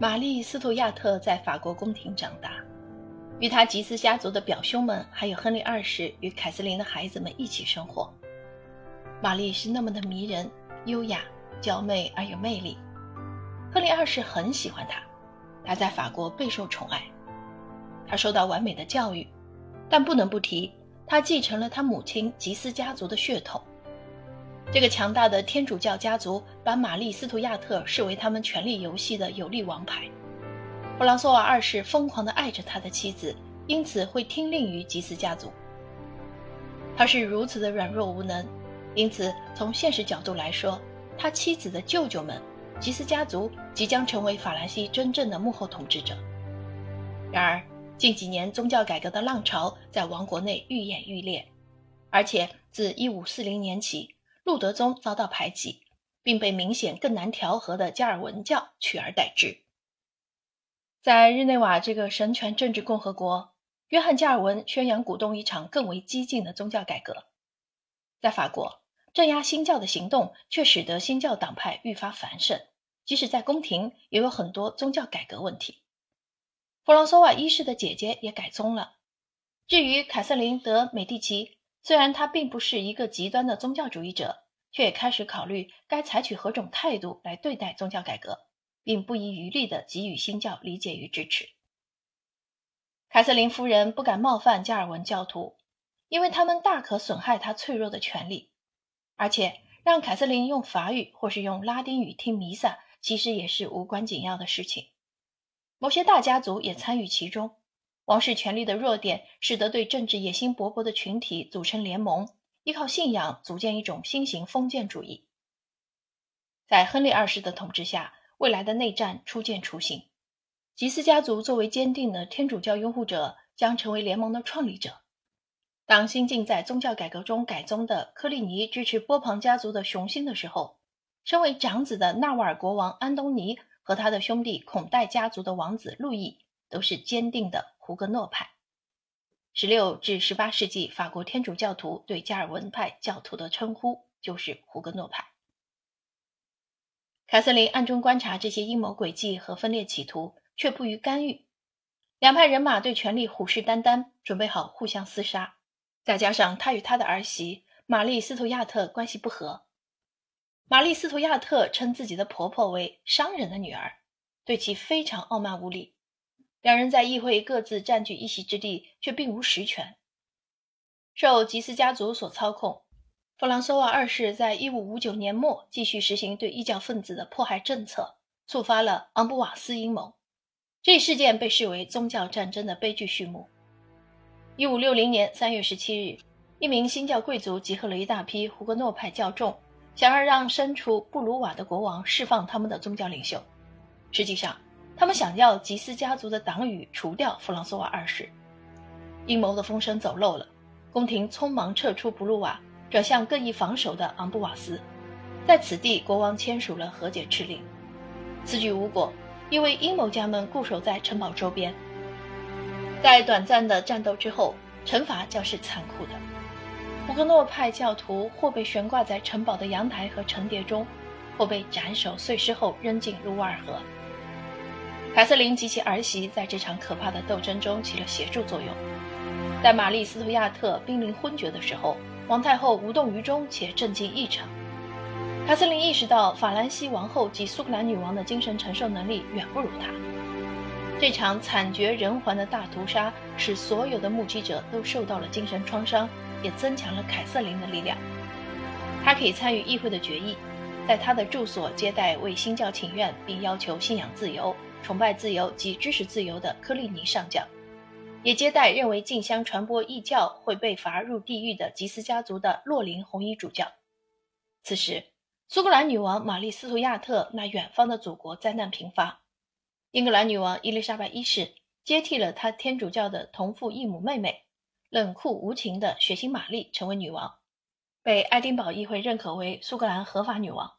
玛丽·斯图亚特在法国宫廷长大，与他吉斯家族的表兄们，还有亨利二世与凯瑟琳的孩子们一起生活。玛丽是那么的迷人、优雅、娇媚而有魅力。亨利二世很喜欢她，她在法国备受宠爱。她受到完美的教育，但不能不提，她继承了她母亲吉斯家族的血统。这个强大的天主教家族把玛丽·斯图亚特视为他们权力游戏的有力王牌。弗朗索瓦二世疯狂地爱着他的妻子，因此会听令于吉斯家族。他是如此的软弱无能。因此，从现实角度来说，他妻子的舅舅们——吉斯家族，即将成为法兰西真正的幕后统治者。然而，近几年宗教改革的浪潮在王国内愈演愈烈，而且自1540年起，路德宗遭到排挤，并被明显更难调和的加尔文教取而代之。在日内瓦这个神权政治共和国，约翰·加尔文宣扬鼓动一场更为激进的宗教改革。在法国，镇压新教的行动却使得新教党派愈发繁盛，即使在宫廷也有很多宗教改革问题。弗朗索瓦一世的姐姐也改宗了。至于凯瑟琳·德·美第奇，虽然他并不是一个极端的宗教主义者，却也开始考虑该采取何种态度来对待宗教改革，并不遗余力地给予新教理解与支持。凯瑟琳夫人不敢冒犯加尔文教徒。因为他们大可损害他脆弱的权利，而且让凯瑟琳用法语或是用拉丁语听弥撒，其实也是无关紧要的事情。某些大家族也参与其中。王室权力的弱点，使得对政治野心勃勃的群体组成联盟，依靠信仰组建一种新型封建主义。在亨利二世的统治下，未来的内战初见雏形。吉斯家族作为坚定的天主教拥护者，将成为联盟的创立者。当新晋在宗教改革中改宗的科利尼支持波旁家族的雄心的时候，身为长子的纳瓦尔国王安东尼和他的兄弟孔代家族的王子路易都是坚定的胡格诺派。十六至十八世纪法国天主教徒对加尔文派教徒的称呼就是胡格诺派。凯瑟琳暗中观察这些阴谋诡计和分裂企图，却不予干预。两派人马对权力虎视眈眈，准备好互相厮杀。再加上他与他的儿媳玛丽·斯图亚特关系不和，玛丽·斯图亚特称自己的婆婆为商人的女儿，对其非常傲慢无礼。两人在议会各自占据一席之地，却并无实权。受吉斯家族所操控，弗朗索瓦二世在1559年末继续实行对异教分子的迫害政策，触发了昂布瓦斯阴谋。这一事件被视为宗教战争的悲剧序幕。一五六零年三月十七日，一名新教贵族集合了一大批胡格诺派教众，想要让身处布鲁瓦的国王释放他们的宗教领袖。实际上，他们想要吉斯家族的党羽除掉弗朗索瓦二世。阴谋的风声走漏了，宫廷匆忙撤出布鲁瓦，转向更易防守的昂布瓦斯。在此地，国王签署了和解敕令。此举无果，因为阴谋家们固守在城堡周边。在短暂的战斗之后，惩罚将是残酷的。胡格诺派教徒或被悬挂在城堡的阳台和城叠中，或被斩首碎尸后扔进卢瓦尔河。凯瑟琳及其儿媳在这场可怕的斗争中起了协助作用。在玛丽·斯图亚特濒临昏厥的时候，王太后无动于衷且震惊异常。凯瑟琳意识到，法兰西王后及苏格兰女王的精神承受能力远不如她。这场惨绝人寰的大屠杀使所有的目击者都受到了精神创伤，也增强了凯瑟琳的力量。她可以参与议会的决议，在她的住所接待为新教请愿并要求信仰自由、崇拜自由及知识自由的科利尼上将，也接待认为竞相传播异教会被罚入地狱的吉斯家族的洛林红衣主教。此时，苏格兰女王玛丽·斯图亚特那远方的祖国灾难频发。英格兰女王伊丽莎白一世接替了她天主教的同父异母妹妹，冷酷无情的血腥玛丽成为女王，被爱丁堡议会认可为苏格兰合法女王。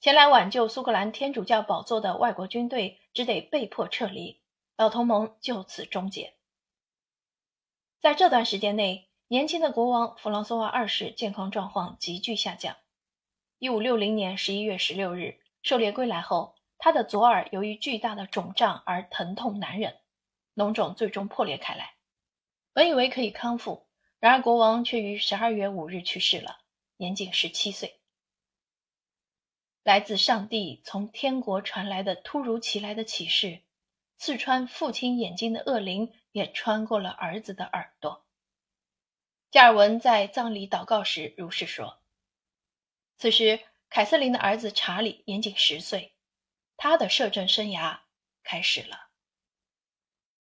前来挽救苏格兰天主教宝座的外国军队只得被迫撤离，老同盟就此终结。在这段时间内，年轻的国王弗朗索瓦二世健康状况急剧下降。一五六零年十一月十六日，狩猎归来后。他的左耳由于巨大的肿胀而疼痛难忍，脓肿最终破裂开来。本以为可以康复，然而国王却于十二月五日去世了，年仅十七岁。来自上帝从天国传来的突如其来的启示，刺穿父亲眼睛的恶灵也穿过了儿子的耳朵。加尔文在葬礼祷告时如是说。此时，凯瑟琳的儿子查理年仅十岁，他的摄政生涯开始了。